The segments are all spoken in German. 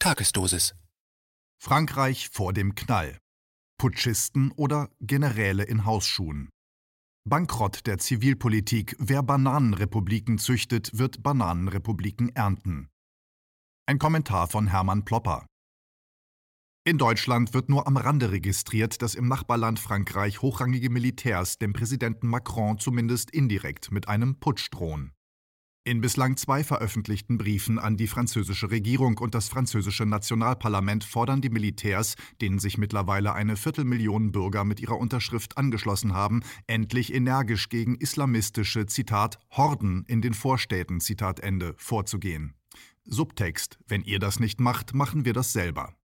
Tagesdosis. Frankreich vor dem Knall. Putschisten oder Generäle in Hausschuhen. Bankrott der Zivilpolitik. Wer Bananenrepubliken züchtet, wird Bananenrepubliken ernten. Ein Kommentar von Hermann Plopper. In Deutschland wird nur am Rande registriert, dass im Nachbarland Frankreich hochrangige Militärs dem Präsidenten Macron zumindest indirekt mit einem Putsch drohen. In bislang zwei veröffentlichten Briefen an die französische Regierung und das französische Nationalparlament fordern die Militärs, denen sich mittlerweile eine Viertelmillion Bürger mit ihrer Unterschrift angeschlossen haben, endlich energisch gegen islamistische Zitat Horden in den Vorstädten Zitat Ende vorzugehen. Subtext: Wenn ihr das nicht macht, machen wir das selber.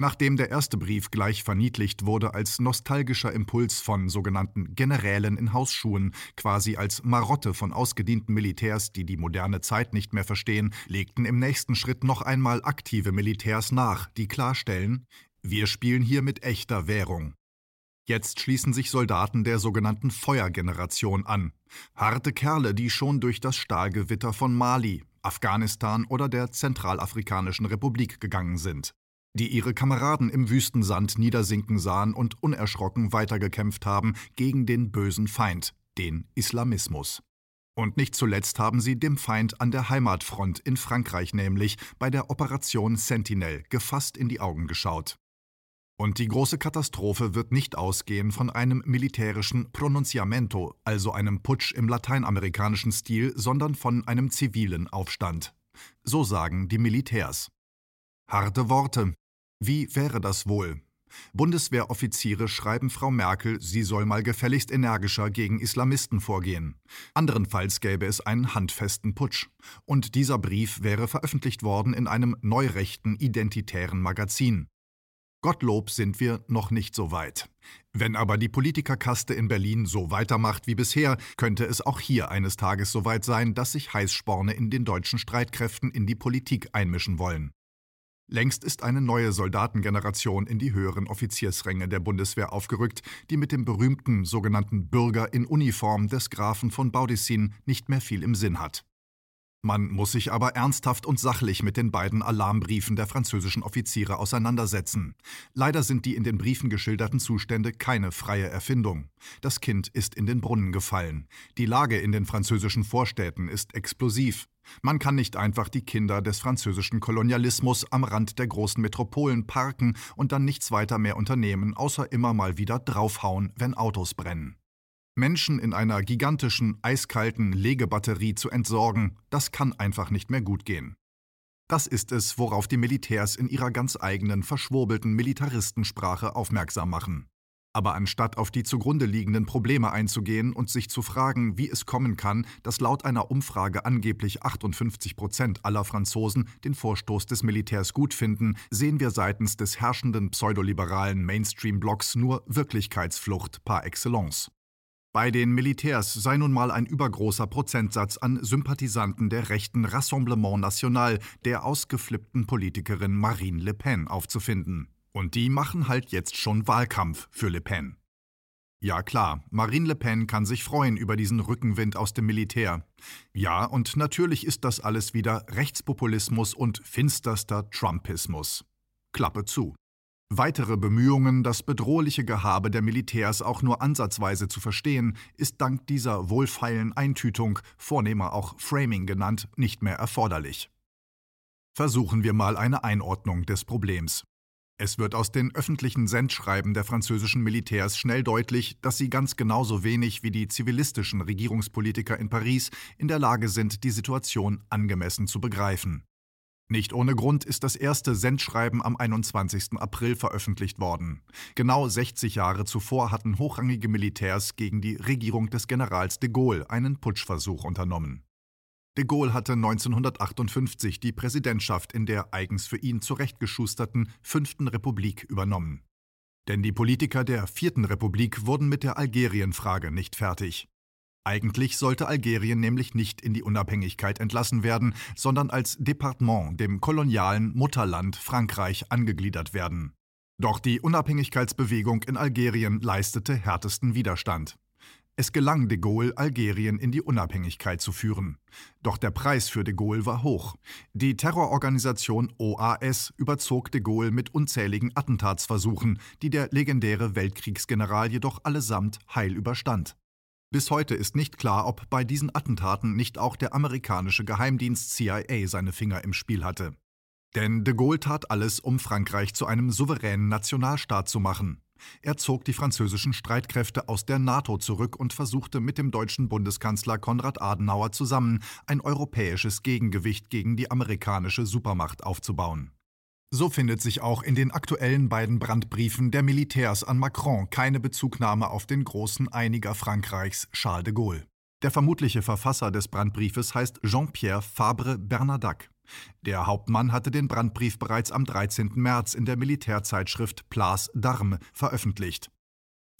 Nachdem der erste Brief gleich verniedlicht wurde als nostalgischer Impuls von sogenannten Generälen in Hausschuhen, quasi als Marotte von ausgedienten Militärs, die die moderne Zeit nicht mehr verstehen, legten im nächsten Schritt noch einmal aktive Militärs nach, die klarstellen, wir spielen hier mit echter Währung. Jetzt schließen sich Soldaten der sogenannten Feuergeneration an. Harte Kerle, die schon durch das Stahlgewitter von Mali, Afghanistan oder der Zentralafrikanischen Republik gegangen sind die ihre Kameraden im Wüstensand niedersinken sahen und unerschrocken weitergekämpft haben gegen den bösen Feind, den Islamismus. Und nicht zuletzt haben sie dem Feind an der Heimatfront in Frankreich nämlich bei der Operation Sentinel gefasst in die Augen geschaut. Und die große Katastrophe wird nicht ausgehen von einem militärischen Pronunciamento, also einem Putsch im lateinamerikanischen Stil, sondern von einem zivilen Aufstand. So sagen die Militärs. Harte Worte, wie wäre das wohl? Bundeswehroffiziere schreiben Frau Merkel, sie soll mal gefälligst energischer gegen Islamisten vorgehen. Anderenfalls gäbe es einen handfesten Putsch. Und dieser Brief wäre veröffentlicht worden in einem neurechten identitären Magazin. Gottlob sind wir noch nicht so weit. Wenn aber die Politikerkaste in Berlin so weitermacht wie bisher, könnte es auch hier eines Tages so weit sein, dass sich Heißsporne in den deutschen Streitkräften in die Politik einmischen wollen. Längst ist eine neue Soldatengeneration in die höheren Offiziersränge der Bundeswehr aufgerückt, die mit dem berühmten sogenannten Bürger in Uniform des Grafen von Baudissin nicht mehr viel im Sinn hat. Man muss sich aber ernsthaft und sachlich mit den beiden Alarmbriefen der französischen Offiziere auseinandersetzen. Leider sind die in den Briefen geschilderten Zustände keine freie Erfindung. Das Kind ist in den Brunnen gefallen. Die Lage in den französischen Vorstädten ist explosiv. Man kann nicht einfach die Kinder des französischen Kolonialismus am Rand der großen Metropolen parken und dann nichts weiter mehr unternehmen, außer immer mal wieder draufhauen, wenn Autos brennen. Menschen in einer gigantischen, eiskalten Legebatterie zu entsorgen, das kann einfach nicht mehr gut gehen. Das ist es, worauf die Militärs in ihrer ganz eigenen, verschwurbelten Militaristensprache aufmerksam machen. Aber anstatt auf die zugrunde liegenden Probleme einzugehen und sich zu fragen, wie es kommen kann, dass laut einer Umfrage angeblich 58 Prozent aller Franzosen den Vorstoß des Militärs gut finden, sehen wir seitens des herrschenden pseudoliberalen Mainstream-Blocks nur Wirklichkeitsflucht par excellence. Bei den Militärs sei nun mal ein übergroßer Prozentsatz an Sympathisanten der rechten Rassemblement National, der ausgeflippten Politikerin Marine Le Pen, aufzufinden. Und die machen halt jetzt schon Wahlkampf für Le Pen. Ja klar, Marine Le Pen kann sich freuen über diesen Rückenwind aus dem Militär. Ja, und natürlich ist das alles wieder Rechtspopulismus und finsterster Trumpismus. Klappe zu. Weitere Bemühungen, das bedrohliche Gehabe der Militärs auch nur ansatzweise zu verstehen, ist dank dieser wohlfeilen Eintütung, vornehmer auch Framing genannt, nicht mehr erforderlich. Versuchen wir mal eine Einordnung des Problems. Es wird aus den öffentlichen Sendschreiben der französischen Militärs schnell deutlich, dass sie ganz genauso wenig wie die zivilistischen Regierungspolitiker in Paris in der Lage sind, die Situation angemessen zu begreifen. Nicht ohne Grund ist das erste Sendschreiben am 21. April veröffentlicht worden. Genau 60 Jahre zuvor hatten hochrangige Militärs gegen die Regierung des Generals de Gaulle einen Putschversuch unternommen. De Gaulle hatte 1958 die Präsidentschaft in der eigens für ihn zurechtgeschusterten Fünften Republik übernommen. Denn die Politiker der Vierten Republik wurden mit der Algerienfrage nicht fertig. Eigentlich sollte Algerien nämlich nicht in die Unabhängigkeit entlassen werden, sondern als Departement dem kolonialen Mutterland Frankreich angegliedert werden. Doch die Unabhängigkeitsbewegung in Algerien leistete härtesten Widerstand. Es gelang de Gaulle, Algerien in die Unabhängigkeit zu führen. Doch der Preis für de Gaulle war hoch. Die Terrororganisation OAS überzog de Gaulle mit unzähligen Attentatsversuchen, die der legendäre Weltkriegsgeneral jedoch allesamt heil überstand. Bis heute ist nicht klar, ob bei diesen Attentaten nicht auch der amerikanische Geheimdienst CIA seine Finger im Spiel hatte. Denn de Gaulle tat alles, um Frankreich zu einem souveränen Nationalstaat zu machen. Er zog die französischen Streitkräfte aus der NATO zurück und versuchte mit dem deutschen Bundeskanzler Konrad Adenauer zusammen ein europäisches Gegengewicht gegen die amerikanische Supermacht aufzubauen. So findet sich auch in den aktuellen beiden Brandbriefen der Militärs an Macron keine Bezugnahme auf den großen Einiger Frankreichs, Charles de Gaulle. Der vermutliche Verfasser des Brandbriefes heißt Jean-Pierre Fabre Bernadac. Der Hauptmann hatte den Brandbrief bereits am 13. März in der Militärzeitschrift Place d'Armes veröffentlicht.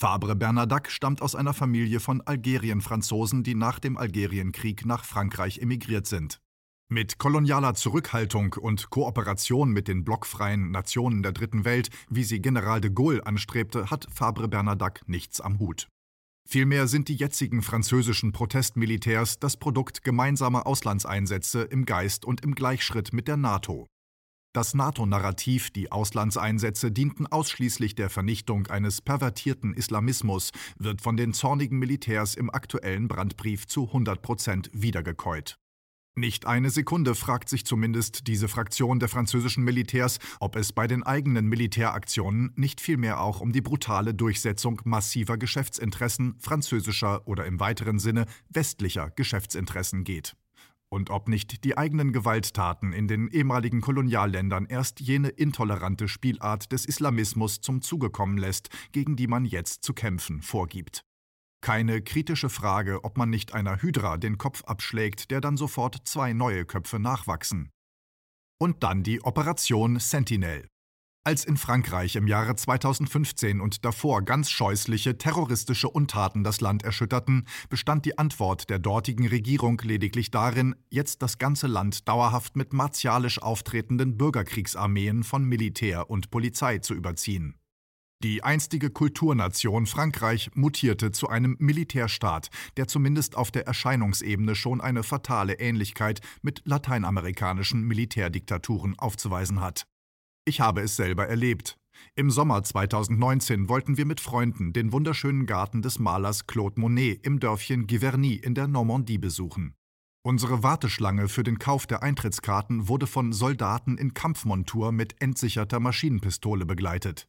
Fabre Bernadac stammt aus einer Familie von Algerien-Franzosen, die nach dem Algerienkrieg nach Frankreich emigriert sind. Mit kolonialer Zurückhaltung und Kooperation mit den blockfreien Nationen der Dritten Welt, wie sie General de Gaulle anstrebte, hat Fabre Bernadac nichts am Hut. Vielmehr sind die jetzigen französischen Protestmilitärs das Produkt gemeinsamer Auslandseinsätze im Geist und im Gleichschritt mit der NATO. Das NATO-Narrativ, die Auslandseinsätze dienten ausschließlich der Vernichtung eines pervertierten Islamismus, wird von den zornigen Militärs im aktuellen Brandbrief zu 100 Prozent wiedergekäut. Nicht eine Sekunde fragt sich zumindest diese Fraktion der französischen Militärs, ob es bei den eigenen Militäraktionen nicht vielmehr auch um die brutale Durchsetzung massiver Geschäftsinteressen französischer oder im weiteren Sinne westlicher Geschäftsinteressen geht. Und ob nicht die eigenen Gewalttaten in den ehemaligen Kolonialländern erst jene intolerante Spielart des Islamismus zum Zuge kommen lässt, gegen die man jetzt zu kämpfen vorgibt. Keine kritische Frage, ob man nicht einer Hydra den Kopf abschlägt, der dann sofort zwei neue Köpfe nachwachsen. Und dann die Operation Sentinel. Als in Frankreich im Jahre 2015 und davor ganz scheußliche terroristische Untaten das Land erschütterten, bestand die Antwort der dortigen Regierung lediglich darin, jetzt das ganze Land dauerhaft mit martialisch auftretenden Bürgerkriegsarmeen von Militär und Polizei zu überziehen. Die einstige Kulturnation Frankreich mutierte zu einem Militärstaat, der zumindest auf der Erscheinungsebene schon eine fatale Ähnlichkeit mit lateinamerikanischen Militärdiktaturen aufzuweisen hat. Ich habe es selber erlebt. Im Sommer 2019 wollten wir mit Freunden den wunderschönen Garten des Malers Claude Monet im Dörfchen Giverny in der Normandie besuchen. Unsere Warteschlange für den Kauf der Eintrittskarten wurde von Soldaten in Kampfmontur mit entsicherter Maschinenpistole begleitet.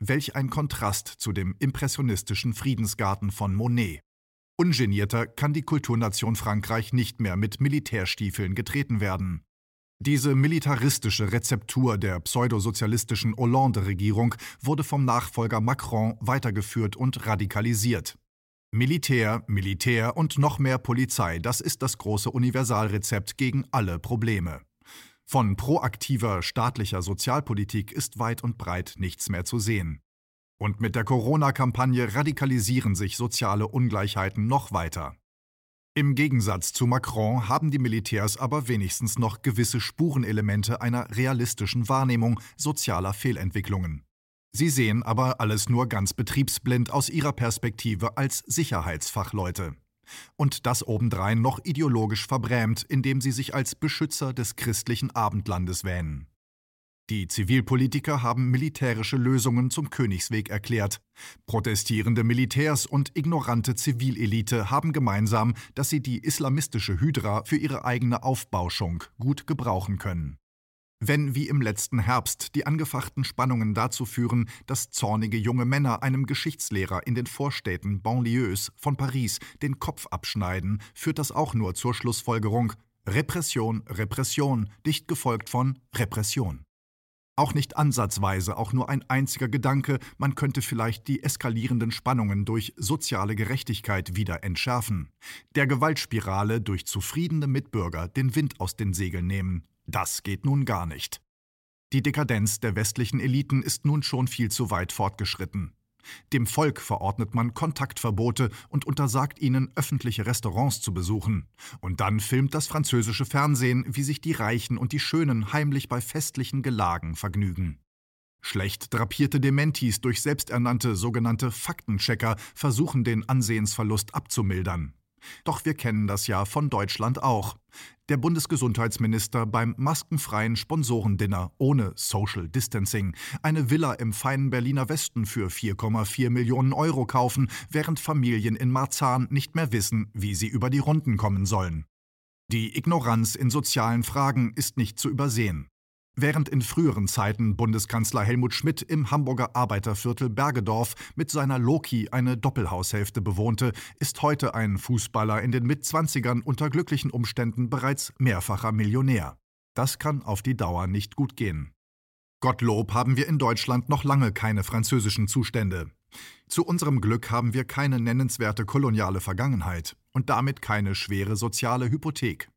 Welch ein Kontrast zu dem impressionistischen Friedensgarten von Monet. Ungenierter kann die Kulturnation Frankreich nicht mehr mit Militärstiefeln getreten werden. Diese militaristische Rezeptur der pseudosozialistischen Hollande-Regierung wurde vom Nachfolger Macron weitergeführt und radikalisiert. Militär, Militär und noch mehr Polizei, das ist das große Universalrezept gegen alle Probleme. Von proaktiver staatlicher Sozialpolitik ist weit und breit nichts mehr zu sehen. Und mit der Corona-Kampagne radikalisieren sich soziale Ungleichheiten noch weiter. Im Gegensatz zu Macron haben die Militärs aber wenigstens noch gewisse Spurenelemente einer realistischen Wahrnehmung sozialer Fehlentwicklungen. Sie sehen aber alles nur ganz betriebsblind aus ihrer Perspektive als Sicherheitsfachleute. Und das obendrein noch ideologisch verbrämt, indem sie sich als Beschützer des christlichen Abendlandes wähnen. Die Zivilpolitiker haben militärische Lösungen zum Königsweg erklärt. Protestierende Militärs und ignorante Zivilelite haben gemeinsam, dass sie die islamistische Hydra für ihre eigene Aufbauschung gut gebrauchen können. Wenn wie im letzten Herbst die angefachten Spannungen dazu führen, dass zornige junge Männer einem Geschichtslehrer in den Vorstädten Banlieues von Paris den Kopf abschneiden, führt das auch nur zur Schlussfolgerung. Repression, Repression, dicht gefolgt von Repression. Auch nicht ansatzweise, auch nur ein einziger Gedanke, man könnte vielleicht die eskalierenden Spannungen durch soziale Gerechtigkeit wieder entschärfen, der Gewaltspirale durch zufriedene Mitbürger den Wind aus den Segeln nehmen, das geht nun gar nicht. Die Dekadenz der westlichen Eliten ist nun schon viel zu weit fortgeschritten. Dem Volk verordnet man Kontaktverbote und untersagt ihnen, öffentliche Restaurants zu besuchen. Und dann filmt das französische Fernsehen, wie sich die Reichen und die Schönen heimlich bei festlichen Gelagen vergnügen. Schlecht drapierte Dementis durch selbsternannte sogenannte Faktenchecker versuchen den Ansehensverlust abzumildern. Doch wir kennen das ja von Deutschland auch. Der Bundesgesundheitsminister beim maskenfreien Sponsorendinner ohne Social Distancing eine Villa im feinen Berliner Westen für 4,4 Millionen Euro kaufen, während Familien in Marzahn nicht mehr wissen, wie sie über die Runden kommen sollen. Die Ignoranz in sozialen Fragen ist nicht zu übersehen. Während in früheren Zeiten Bundeskanzler Helmut Schmidt im Hamburger Arbeiterviertel Bergedorf mit seiner Loki eine Doppelhaushälfte bewohnte, ist heute ein Fußballer in den Mitzwanzigern unter glücklichen Umständen bereits mehrfacher Millionär. Das kann auf die Dauer nicht gut gehen. Gottlob haben wir in Deutschland noch lange keine französischen Zustände. Zu unserem Glück haben wir keine nennenswerte koloniale Vergangenheit und damit keine schwere soziale Hypothek.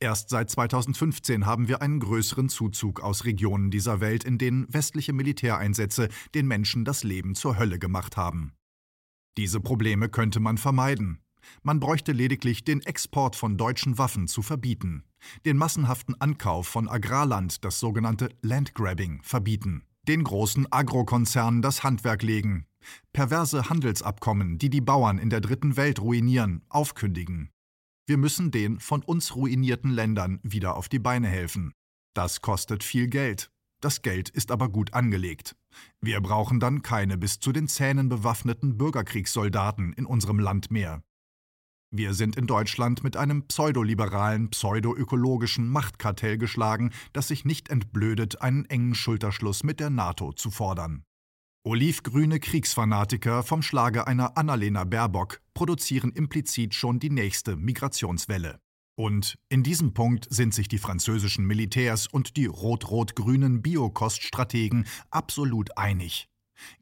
Erst seit 2015 haben wir einen größeren Zuzug aus Regionen dieser Welt, in denen westliche Militäreinsätze den Menschen das Leben zur Hölle gemacht haben. Diese Probleme könnte man vermeiden. Man bräuchte lediglich den Export von deutschen Waffen zu verbieten, den massenhaften Ankauf von Agrarland, das sogenannte Landgrabbing, verbieten, den großen Agrokonzernen das Handwerk legen, perverse Handelsabkommen, die die Bauern in der dritten Welt ruinieren, aufkündigen, wir müssen den von uns ruinierten Ländern wieder auf die Beine helfen. Das kostet viel Geld. Das Geld ist aber gut angelegt. Wir brauchen dann keine bis zu den Zähnen bewaffneten Bürgerkriegssoldaten in unserem Land mehr. Wir sind in Deutschland mit einem pseudoliberalen, pseudoökologischen Machtkartell geschlagen, das sich nicht entblödet, einen engen Schulterschluss mit der NATO zu fordern. Olivgrüne Kriegsfanatiker vom Schlage einer Annalena Baerbock produzieren implizit schon die nächste Migrationswelle. Und in diesem Punkt sind sich die französischen Militärs und die rot-rot-grünen Biokoststrategen absolut einig.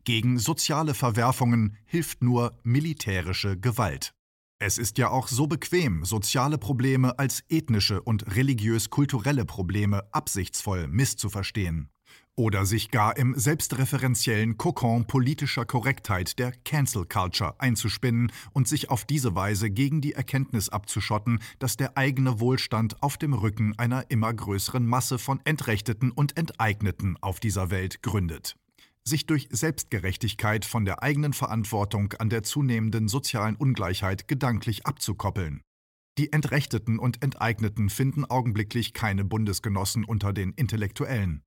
Gegen soziale Verwerfungen hilft nur militärische Gewalt. Es ist ja auch so bequem, soziale Probleme als ethnische und religiös-kulturelle Probleme absichtsvoll misszuverstehen oder sich gar im selbstreferenziellen Kokon politischer Korrektheit der Cancel Culture einzuspinnen und sich auf diese Weise gegen die Erkenntnis abzuschotten, dass der eigene Wohlstand auf dem Rücken einer immer größeren Masse von Entrechteten und Enteigneten auf dieser Welt gründet. Sich durch Selbstgerechtigkeit von der eigenen Verantwortung an der zunehmenden sozialen Ungleichheit gedanklich abzukoppeln. Die Entrechteten und Enteigneten finden augenblicklich keine Bundesgenossen unter den Intellektuellen.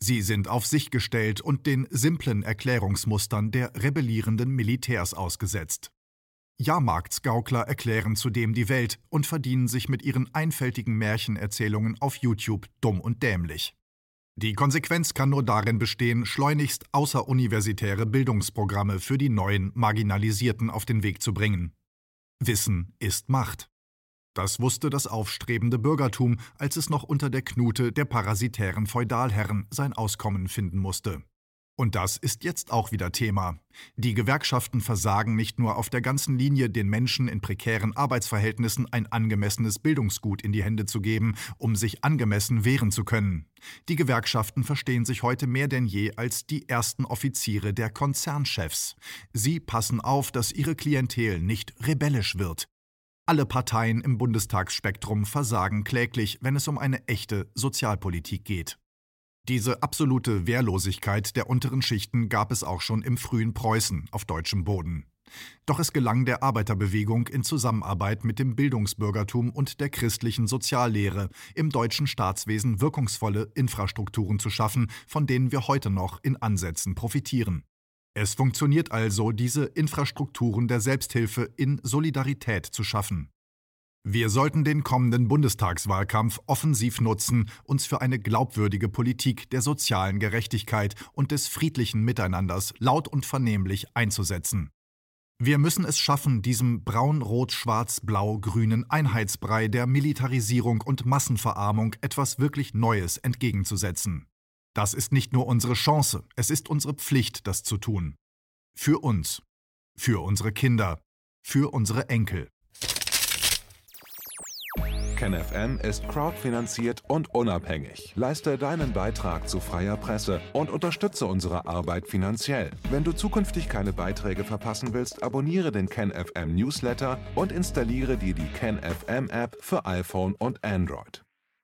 Sie sind auf sich gestellt und den simplen Erklärungsmustern der rebellierenden Militärs ausgesetzt. Jahrmarktsgaukler erklären zudem die Welt und verdienen sich mit ihren einfältigen Märchenerzählungen auf YouTube dumm und dämlich. Die Konsequenz kann nur darin bestehen, schleunigst außeruniversitäre Bildungsprogramme für die neuen Marginalisierten auf den Weg zu bringen. Wissen ist Macht. Das wusste das aufstrebende Bürgertum, als es noch unter der Knute der parasitären Feudalherren sein Auskommen finden musste. Und das ist jetzt auch wieder Thema. Die Gewerkschaften versagen nicht nur auf der ganzen Linie, den Menschen in prekären Arbeitsverhältnissen ein angemessenes Bildungsgut in die Hände zu geben, um sich angemessen wehren zu können. Die Gewerkschaften verstehen sich heute mehr denn je als die ersten Offiziere der Konzernchefs. Sie passen auf, dass ihre Klientel nicht rebellisch wird, alle Parteien im Bundestagsspektrum versagen kläglich, wenn es um eine echte Sozialpolitik geht. Diese absolute Wehrlosigkeit der unteren Schichten gab es auch schon im frühen Preußen auf deutschem Boden. Doch es gelang der Arbeiterbewegung in Zusammenarbeit mit dem Bildungsbürgertum und der christlichen Soziallehre im deutschen Staatswesen wirkungsvolle Infrastrukturen zu schaffen, von denen wir heute noch in Ansätzen profitieren. Es funktioniert also, diese Infrastrukturen der Selbsthilfe in Solidarität zu schaffen. Wir sollten den kommenden Bundestagswahlkampf offensiv nutzen, uns für eine glaubwürdige Politik der sozialen Gerechtigkeit und des friedlichen Miteinanders laut und vernehmlich einzusetzen. Wir müssen es schaffen, diesem braun-rot-schwarz-blau-grünen Einheitsbrei der Militarisierung und Massenverarmung etwas wirklich Neues entgegenzusetzen. Das ist nicht nur unsere Chance, es ist unsere Pflicht, das zu tun. Für uns, für unsere Kinder, für unsere Enkel. KenFM ist crowdfinanziert und unabhängig. Leiste deinen Beitrag zu freier Presse und unterstütze unsere Arbeit finanziell. Wenn du zukünftig keine Beiträge verpassen willst, abonniere den KenFM Newsletter und installiere dir die KenFM App für iPhone und Android.